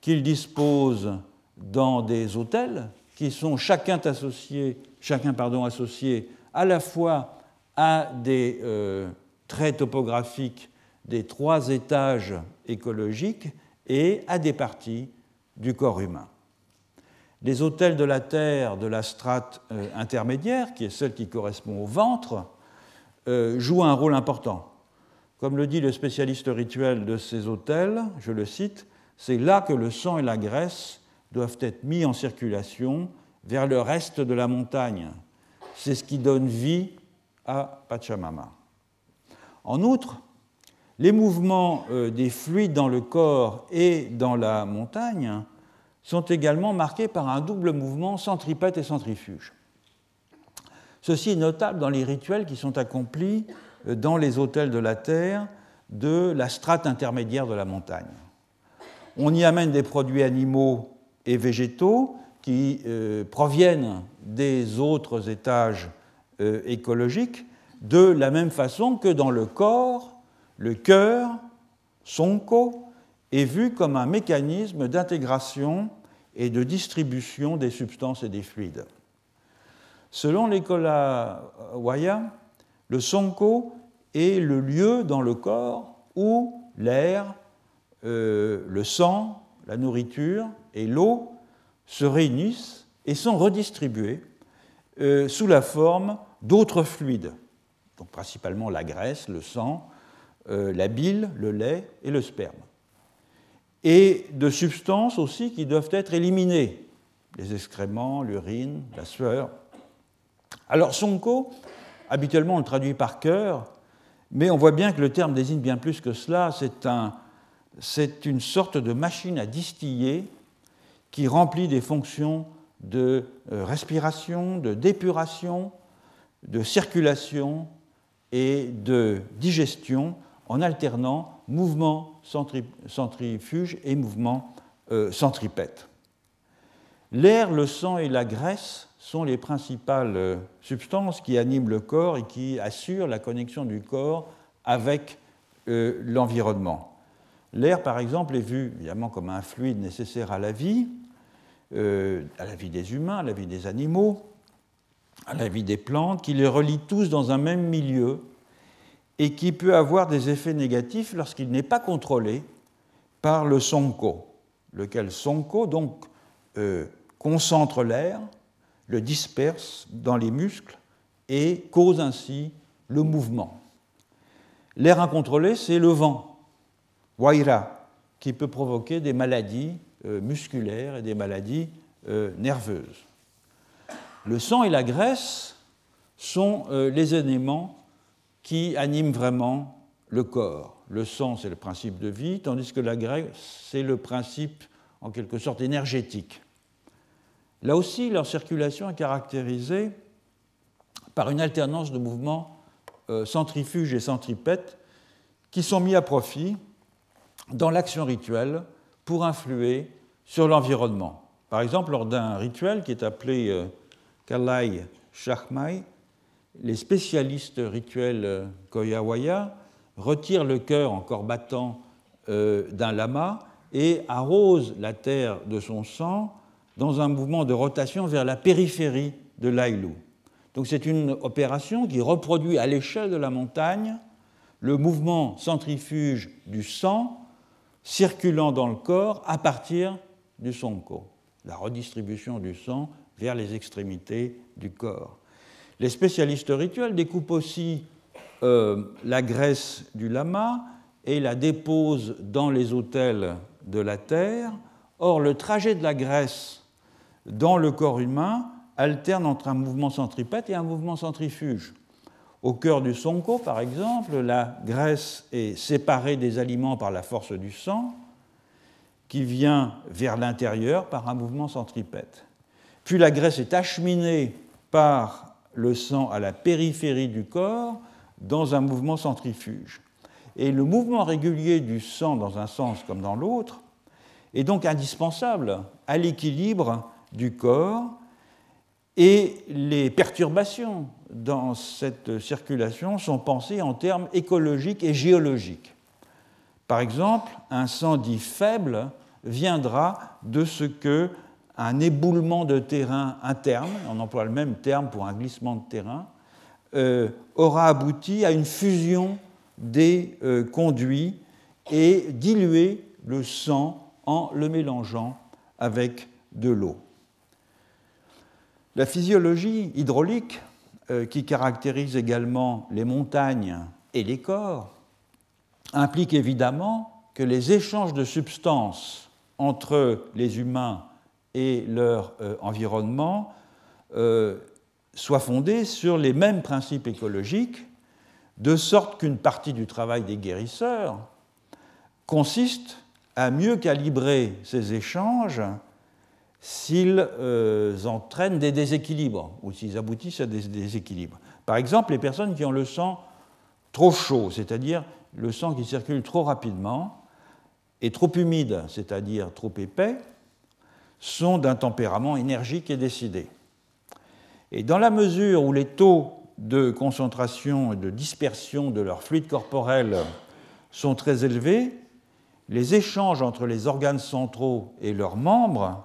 qu'ils disposent dans des hôtels qui sont chacun associés, chacun, pardon, associés à la fois à des euh, traits topographiques des trois étages écologiques et à des parties du corps humain. Les hôtels de la Terre de la strate euh, intermédiaire, qui est celle qui correspond au ventre, euh, jouent un rôle important. Comme le dit le spécialiste rituel de ces hôtels, je le cite, c'est là que le sang et la graisse doivent être mis en circulation vers le reste de la montagne. C'est ce qui donne vie à Pachamama. En outre, les mouvements euh, des fluides dans le corps et dans la montagne sont également marqués par un double mouvement centripète et centrifuge. Ceci est notable dans les rituels qui sont accomplis euh, dans les hôtels de la terre de la strate intermédiaire de la montagne. On y amène des produits animaux et végétaux qui euh, proviennent des autres étages euh, écologiques de la même façon que dans le corps, le cœur, sonko, est vu comme un mécanisme d'intégration et de distribution des substances et des fluides. Selon l'école Waya, le sonko est le lieu dans le corps où l'air, euh, le sang, la nourriture et l'eau se réunissent et sont redistribués euh, sous la forme d'autres fluides, donc principalement la graisse, le sang, euh, la bile, le lait et le sperme et de substances aussi qui doivent être éliminées, les excréments, l'urine, la sueur. Alors sonko, habituellement on le traduit par cœur, mais on voit bien que le terme désigne bien plus que cela, c'est un, une sorte de machine à distiller qui remplit des fonctions de euh, respiration, de d'épuration, de circulation et de digestion en alternant mouvement centrifuge et mouvement euh, centripète. L'air, le sang et la graisse sont les principales euh, substances qui animent le corps et qui assurent la connexion du corps avec euh, l'environnement. L'air, par exemple, est vu évidemment comme un fluide nécessaire à la vie, à la vie des humains, à la vie des animaux, à la vie des plantes, qui les relie tous dans un même milieu et qui peut avoir des effets négatifs lorsqu'il n'est pas contrôlé par le sonko, lequel sonko donc euh, concentre l'air, le disperse dans les muscles et cause ainsi le mouvement. L'air incontrôlé, c'est le vent, waira, qui peut provoquer des maladies euh, musculaires et des maladies euh, nerveuses. Le sang et la graisse sont les éléments qui anime vraiment le corps. Le sang, c'est le principe de vie, tandis que la graisse, c'est le principe, en quelque sorte, énergétique. Là aussi, leur circulation est caractérisée par une alternance de mouvements euh, centrifuges et centripètes qui sont mis à profit dans l'action rituelle pour influer sur l'environnement. Par exemple, lors d'un rituel qui est appelé euh, Kalai Shachmai, les spécialistes rituels euh, Koyawaya retirent le cœur encore battant euh, d'un lama et arrosent la terre de son sang dans un mouvement de rotation vers la périphérie de l'Aïlou. Donc c'est une opération qui reproduit à l'échelle de la montagne le mouvement centrifuge du sang circulant dans le corps à partir du sonko, la redistribution du sang vers les extrémités du corps. Les spécialistes rituels découpent aussi euh, la graisse du lama et la déposent dans les autels de la terre. Or, le trajet de la graisse dans le corps humain alterne entre un mouvement centripète et un mouvement centrifuge. Au cœur du sonko, par exemple, la graisse est séparée des aliments par la force du sang, qui vient vers l'intérieur par un mouvement centripète. Puis la graisse est acheminée par le sang à la périphérie du corps dans un mouvement centrifuge. Et le mouvement régulier du sang dans un sens comme dans l'autre est donc indispensable à l'équilibre du corps et les perturbations dans cette circulation sont pensées en termes écologiques et géologiques. Par exemple, un sang dit faible viendra de ce que un éboulement de terrain interne, on emploie le même terme pour un glissement de terrain, euh, aura abouti à une fusion des euh, conduits et dilué le sang en le mélangeant avec de l'eau. La physiologie hydraulique, euh, qui caractérise également les montagnes et les corps, implique évidemment que les échanges de substances entre les humains et leur euh, environnement euh, soient fondés sur les mêmes principes écologiques, de sorte qu'une partie du travail des guérisseurs consiste à mieux calibrer ces échanges s'ils euh, entraînent des déséquilibres ou s'ils aboutissent à des déséquilibres. Par exemple, les personnes qui ont le sang trop chaud, c'est-à-dire le sang qui circule trop rapidement, et trop humide, c'est-à-dire trop épais, sont d'un tempérament énergique et décidé. Et dans la mesure où les taux de concentration et de dispersion de leur fluide corporel sont très élevés, les échanges entre les organes centraux et leurs membres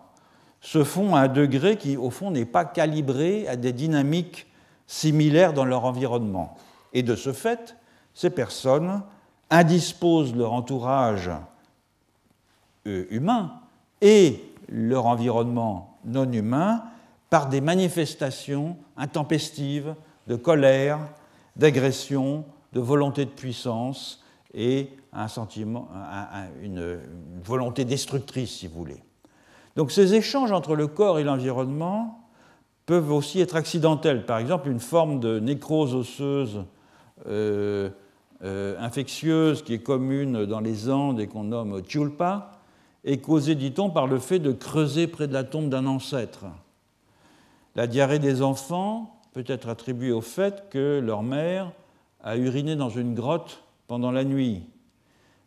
se font à un degré qui, au fond, n'est pas calibré à des dynamiques similaires dans leur environnement. Et de ce fait, ces personnes indisposent leur entourage euh, humain et leur environnement non humain par des manifestations intempestives de colère, d'agression, de volonté de puissance et un sentiment, une volonté destructrice, si vous voulez. Donc ces échanges entre le corps et l'environnement peuvent aussi être accidentels. Par exemple, une forme de nécrose osseuse euh, euh, infectieuse qui est commune dans les Andes et qu'on nomme chulpa est causée, dit-on, par le fait de creuser près de la tombe d'un ancêtre. La diarrhée des enfants peut être attribuée au fait que leur mère a uriné dans une grotte pendant la nuit.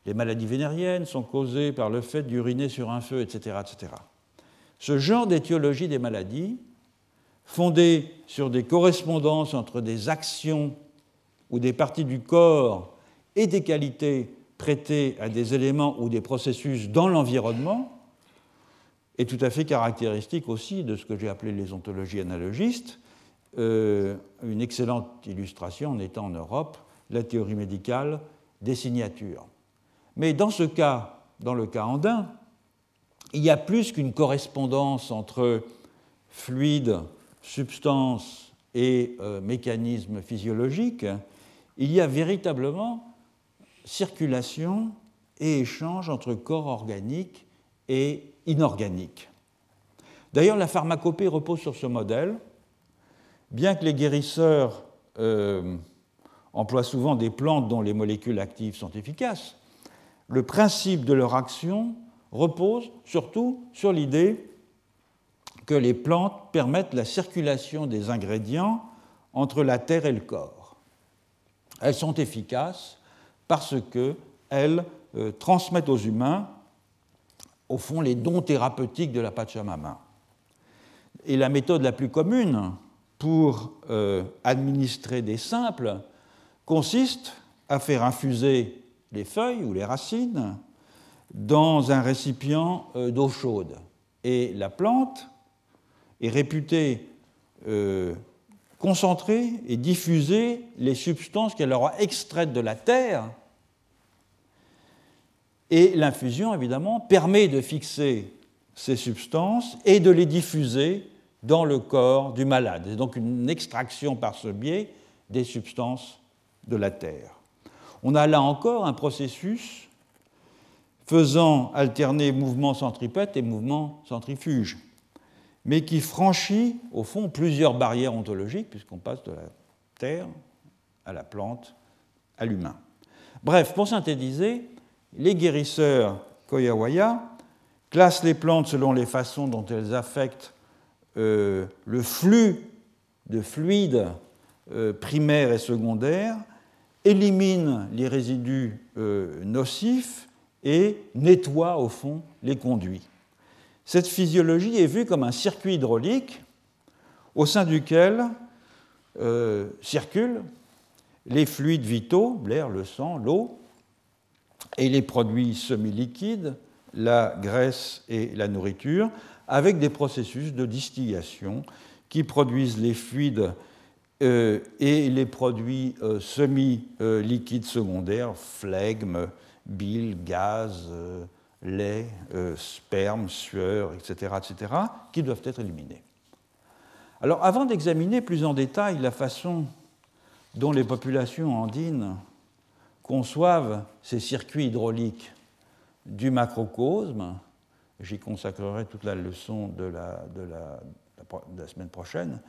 Les maladies vénériennes sont causées par le fait d'uriner sur un feu, etc. etc. Ce genre d'étiologie des maladies, fondée sur des correspondances entre des actions ou des parties du corps et des qualités prêtées à des éléments ou des processus dans l'environnement, est tout à fait caractéristique aussi de ce que j'ai appelé les ontologies analogistes. Euh, une excellente illustration en étant en Europe la théorie médicale des signatures. Mais dans ce cas, dans le cas andin, il y a plus qu'une correspondance entre fluide, substance et euh, mécanisme physiologique, il y a véritablement circulation et échange entre corps organiques et inorganiques. D'ailleurs, la pharmacopée repose sur ce modèle. Bien que les guérisseurs euh, emploient souvent des plantes dont les molécules actives sont efficaces, le principe de leur action repose surtout sur l'idée que les plantes permettent la circulation des ingrédients entre la terre et le corps. Elles sont efficaces parce qu'elles euh, transmettent aux humains, au fond, les dons thérapeutiques de la Pachamama. Et la méthode la plus commune pour euh, administrer des simples consiste à faire infuser les feuilles ou les racines dans un récipient euh, d'eau chaude. Et la plante est réputée euh, concentrer et diffuser les substances qu'elle aura extraites de la terre. Et l'infusion, évidemment, permet de fixer ces substances et de les diffuser dans le corps du malade. C'est donc une extraction par ce biais des substances de la terre. On a là encore un processus faisant alterner mouvement centripète et mouvement centrifuge. Mais qui franchit, au fond, plusieurs barrières ontologiques, puisqu'on passe de la terre à la plante, à l'humain. Bref, pour synthétiser, les guérisseurs Koyawaya classent les plantes selon les façons dont elles affectent euh, le flux de fluides euh, primaires et secondaires, éliminent les résidus euh, nocifs et nettoient au fond les conduits. Cette physiologie est vue comme un circuit hydraulique au sein duquel circulent les fluides vitaux, l'air, le sang, l'eau, et les produits semi-liquides, la graisse et la nourriture, avec des processus de distillation qui produisent les fluides euh, et les produits euh, semi-liquides secondaires, flegme, bile, gaz, euh, lait, sperme, sueur, etc., etc., qui doivent être éliminés. Alors, avant d'examiner plus en détail la façon dont les populations andines conçoivent ces circuits hydrauliques du macrocosme, j'y consacrerai toute la leçon de, la, de la, semaine prochaine,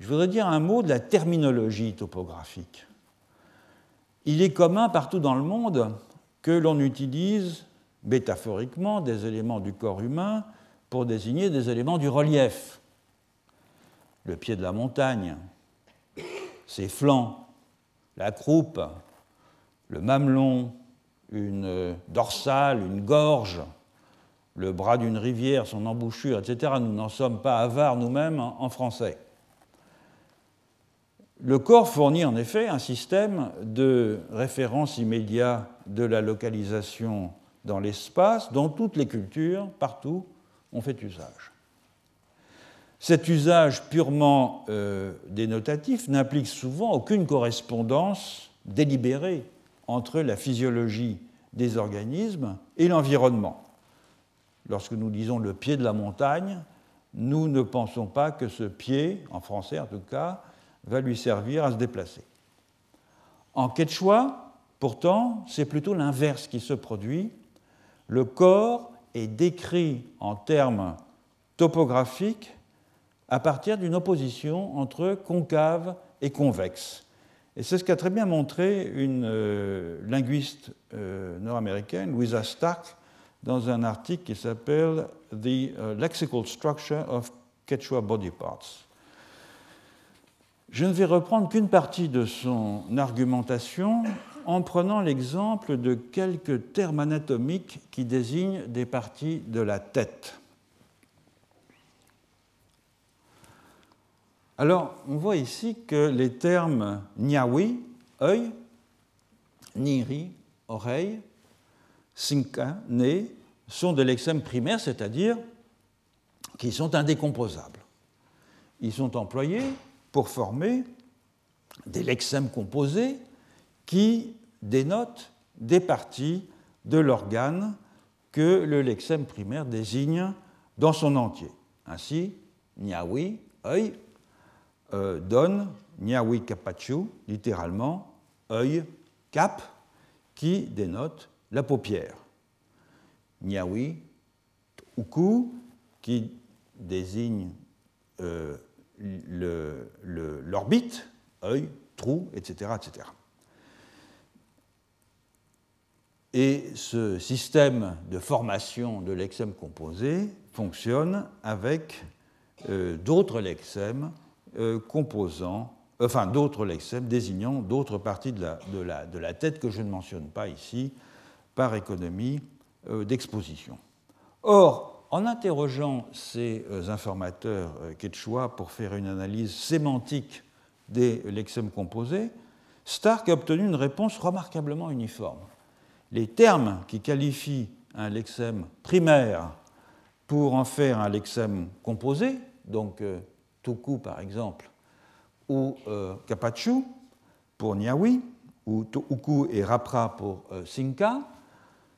je voudrais dire un mot de la terminologie topographique. Il est commun partout dans le monde que l'on utilise métaphoriquement des éléments du corps humain pour désigner des éléments du relief. Le pied de la montagne, ses flancs, la croupe, le mamelon, une dorsale, une gorge, le bras d'une rivière, son embouchure, etc. Nous n'en sommes pas avares nous-mêmes en français. Le corps fournit en effet un système de référence immédiat de la localisation dans l'espace dont toutes les cultures, partout, ont fait usage. Cet usage purement euh, dénotatif n'implique souvent aucune correspondance délibérée entre la physiologie des organismes et l'environnement. Lorsque nous disons le pied de la montagne, nous ne pensons pas que ce pied, en français en tout cas, va lui servir à se déplacer. En quechua, pourtant, c'est plutôt l'inverse qui se produit. Le corps est décrit en termes topographiques à partir d'une opposition entre concave et convexe. Et c'est ce qu'a très bien montré une euh, linguiste euh, nord-américaine, Louisa Stark, dans un article qui s'appelle The euh, Lexical Structure of Quechua Body Parts. Je ne vais reprendre qu'une partie de son argumentation en prenant l'exemple de quelques termes anatomiques qui désignent des parties de la tête. Alors, on voit ici que les termes niawi, œil, niri, oreille, sinka, nez, sont de l'extrême primaire, c'est-à-dire qui sont indécomposables. Ils sont employés pour former des lexèmes composés qui dénotent des parties de l'organe que le lexème primaire désigne dans son entier. Ainsi, niawi, œil, euh, donne Nyawi Kapachu, littéralement œil, cap, qui dénote la paupière. Nyawi Uku, qui désigne euh, l'orbite, œil, trou, etc. Et ce système de formation de lexème composé fonctionne avec euh, d'autres lexèmes euh, composant, enfin d'autres lexèmes désignant d'autres parties de la, tête que je ne mentionne pas ici par économie euh, d'exposition. Or, en interrogeant ces euh, informateurs quechua pour faire une analyse sémantique des lexèmes composés, Stark a obtenu une réponse remarquablement uniforme. Les termes qui qualifient un lexème primaire pour en faire un lexème composé, donc Tuku par exemple, ou euh, Kapachu pour Niawi, ou Uku et Rapra pour euh, Sinka,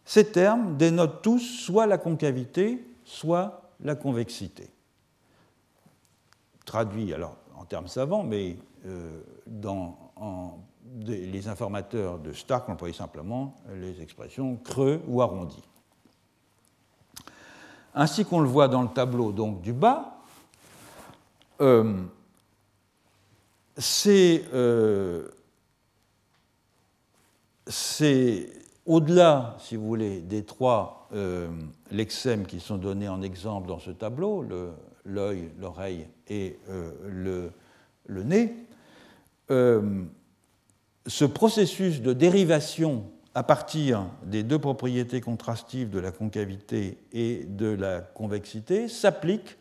ces termes dénotent tous soit la concavité, soit la convexité. Traduit alors en termes savants, mais euh, les informateurs de Stark employaient simplement les expressions creux ou arrondi. Ainsi qu'on le voit dans le tableau donc, du bas, c'est au-delà, si vous voulez, des trois euh, lexèmes qui sont donnés en exemple dans ce tableau, l'œil, l'oreille et le, le, nez, ce processus de dérivation à partir des deux propriétés contrastives de la concavité et de la convexité s'applique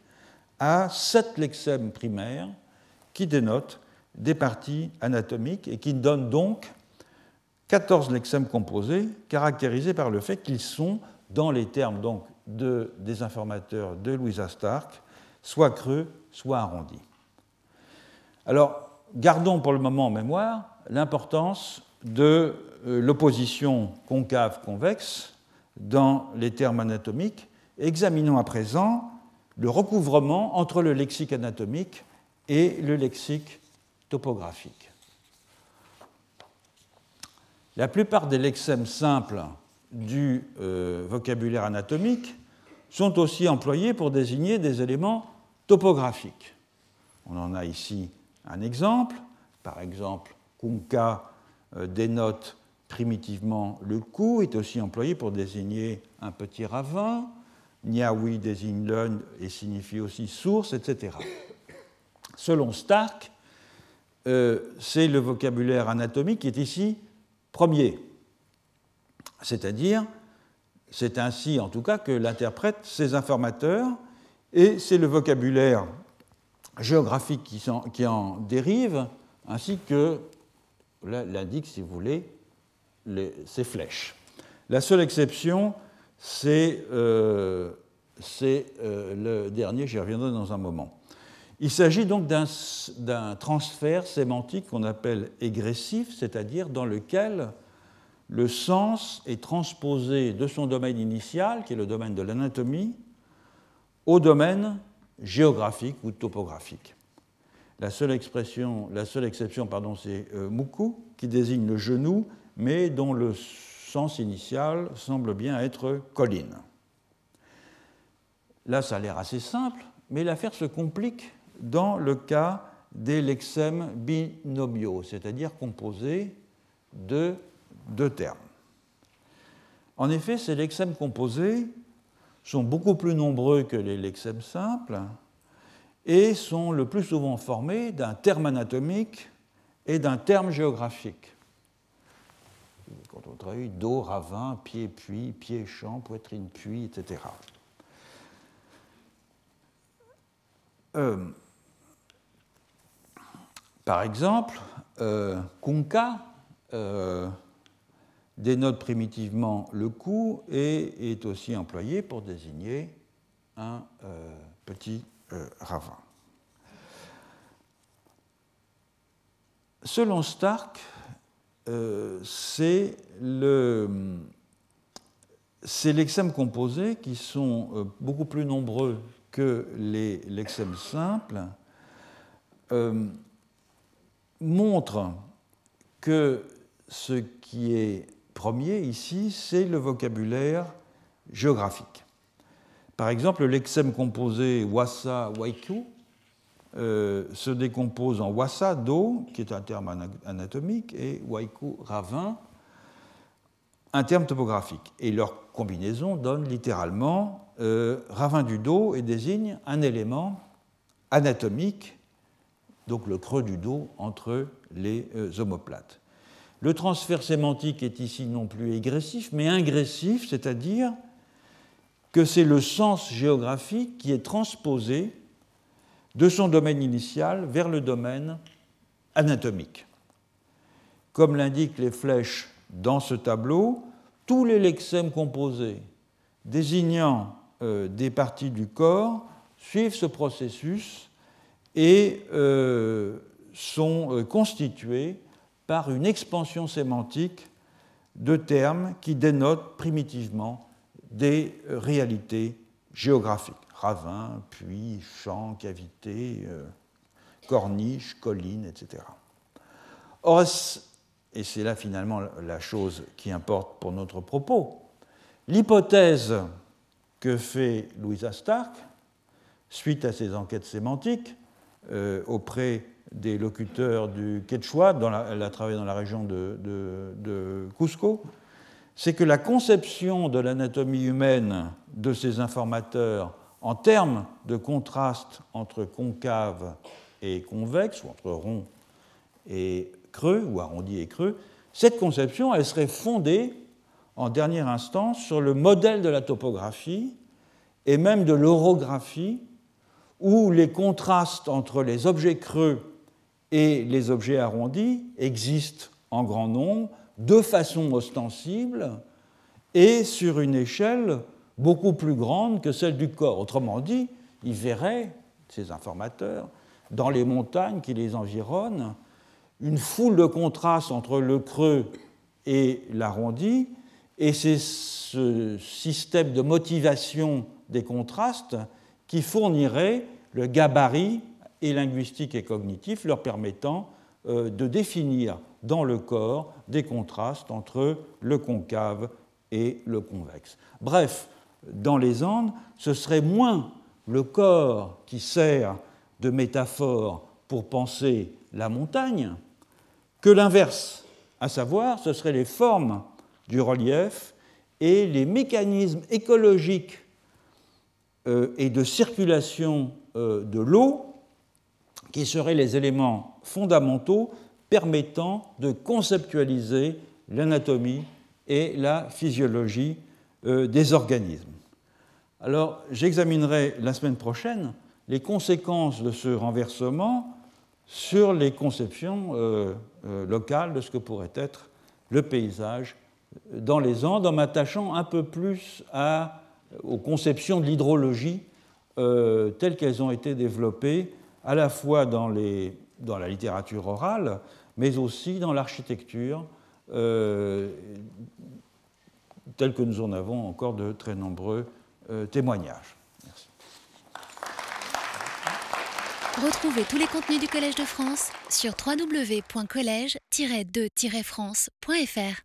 à sept lexèmes primaires qui dénotent des parties anatomiques et qui donnent donc 14 lexèmes composés caractérisés par le fait qu'ils sont, dans les termes donc de, des informateurs de Louisa Stark, soit creux, soit arrondis. Alors, gardons pour le moment en mémoire l'importance de euh, l'opposition concave-convexe dans les termes anatomiques. Examinons à présent le recouvrement entre le lexique anatomique et le lexique topographique. La plupart des lexèmes simples du euh, vocabulaire anatomique sont aussi employés pour désigner des éléments topographiques. On en a ici un exemple. Par exemple, kunka euh, dénote primitivement le cou, est aussi employé pour désigner un petit ravin. Niawi désigne l'un et signifie aussi source, etc. Selon Stark, euh, c'est le vocabulaire anatomique qui est ici premier. C'est-à-dire, c'est ainsi en tout cas que l'interprètent ces informateurs, et c'est le vocabulaire géographique qui en dérive, ainsi que l'indique, si vous voulez, ces flèches. La seule exception, c'est euh, euh, le dernier, j'y reviendrai dans un moment. Il s'agit donc d'un transfert sémantique qu'on appelle égressif, c'est-à-dire dans lequel le sens est transposé de son domaine initial, qui est le domaine de l'anatomie, au domaine géographique ou topographique. La seule, exception, pardon, c'est euh, qui désigne le genou, mais dont le sens initial semble bien être colline. Là, ça a l'air assez simple, mais l'affaire se complique dans le cas des lexèmes binomiaux, c'est-à-dire composés de deux termes. En effet, ces lexèmes composés sont beaucoup plus nombreux que les lexèmes simples, et sont le plus souvent formés d'un terme anatomique et d'un terme géographique. Quand on traduit dos, ravin, pied, puits, pied, champ, poitrine, puits, etc. Euh, par exemple, euh, kunka euh, dénote primitivement le cou et est aussi employé pour désigner un petit ravin. Selon Stark, euh, c'est ces lexèmes composés qui sont euh, beaucoup plus nombreux que les lexèmes simples montrent que ce qui est premier ici, c'est le vocabulaire géographique. Par exemple, le lexème composé wasa-waiku euh, se décompose en wasa, dos, qui est un terme anatomique, et waiku, ravin, un terme topographique. Et leur combinaison donne littéralement euh, ravin du dos et désigne un élément anatomique, donc le creux du dos entre les euh, omoplates. Le transfert sémantique est ici non plus égressif, mais ingressif, c'est-à-dire que c'est le sens géographique qui est transposé de son domaine initial vers le domaine anatomique. Comme l'indiquent les flèches dans ce tableau, tous les lexèmes composés désignant euh, des parties du corps suivent ce processus et euh, sont euh, constitués par une expansion sémantique de termes qui dénotent primitivement des réalités géographiques. Ravins, puits, champs, cavités, euh, corniches, collines, etc. Or, et c'est là finalement la chose qui importe pour notre propos, l'hypothèse que fait Louisa Stark, suite à ses enquêtes sémantiques, auprès des locuteurs du Quechua, elle a travaillé dans la région de Cusco, c'est que la conception de l'anatomie humaine de ces informateurs en termes de contraste entre concave et convexe, ou entre rond et creux, ou arrondi et creux, cette conception, elle serait fondée en dernière instance sur le modèle de la topographie et même de l'orographie, où les contrastes entre les objets creux et les objets arrondis existent en grand nombre de façon ostensible et sur une échelle beaucoup plus grande que celle du corps. Autrement dit, ils verraient, ces informateurs, dans les montagnes qui les environnent, une foule de contrastes entre le creux et l'arrondi, et c'est ce système de motivation des contrastes qui fournirait le gabarit et linguistique et cognitif leur permettant euh, de définir dans le corps des contrastes entre le concave et le convexe. Bref, dans les Andes, ce serait moins le corps qui sert de métaphore pour penser la montagne que l'inverse, à savoir ce seraient les formes du relief et les mécanismes écologiques euh, et de circulation euh, de l'eau qui seraient les éléments fondamentaux permettant de conceptualiser l'anatomie et la physiologie euh, des organismes. Alors, j'examinerai la semaine prochaine les conséquences de ce renversement sur les conceptions euh, euh, locales de ce que pourrait être le paysage dans les Andes, en m'attachant un peu plus aux conceptions de l'hydrologie telles qu'elles ont été développées à la fois dans les dans la littérature orale, mais aussi dans l'architecture, euh, telle que nous en avons encore de très nombreux euh, témoignages. Retrouvez tous les contenus du Collège de France sur www.colège-2-france.fr.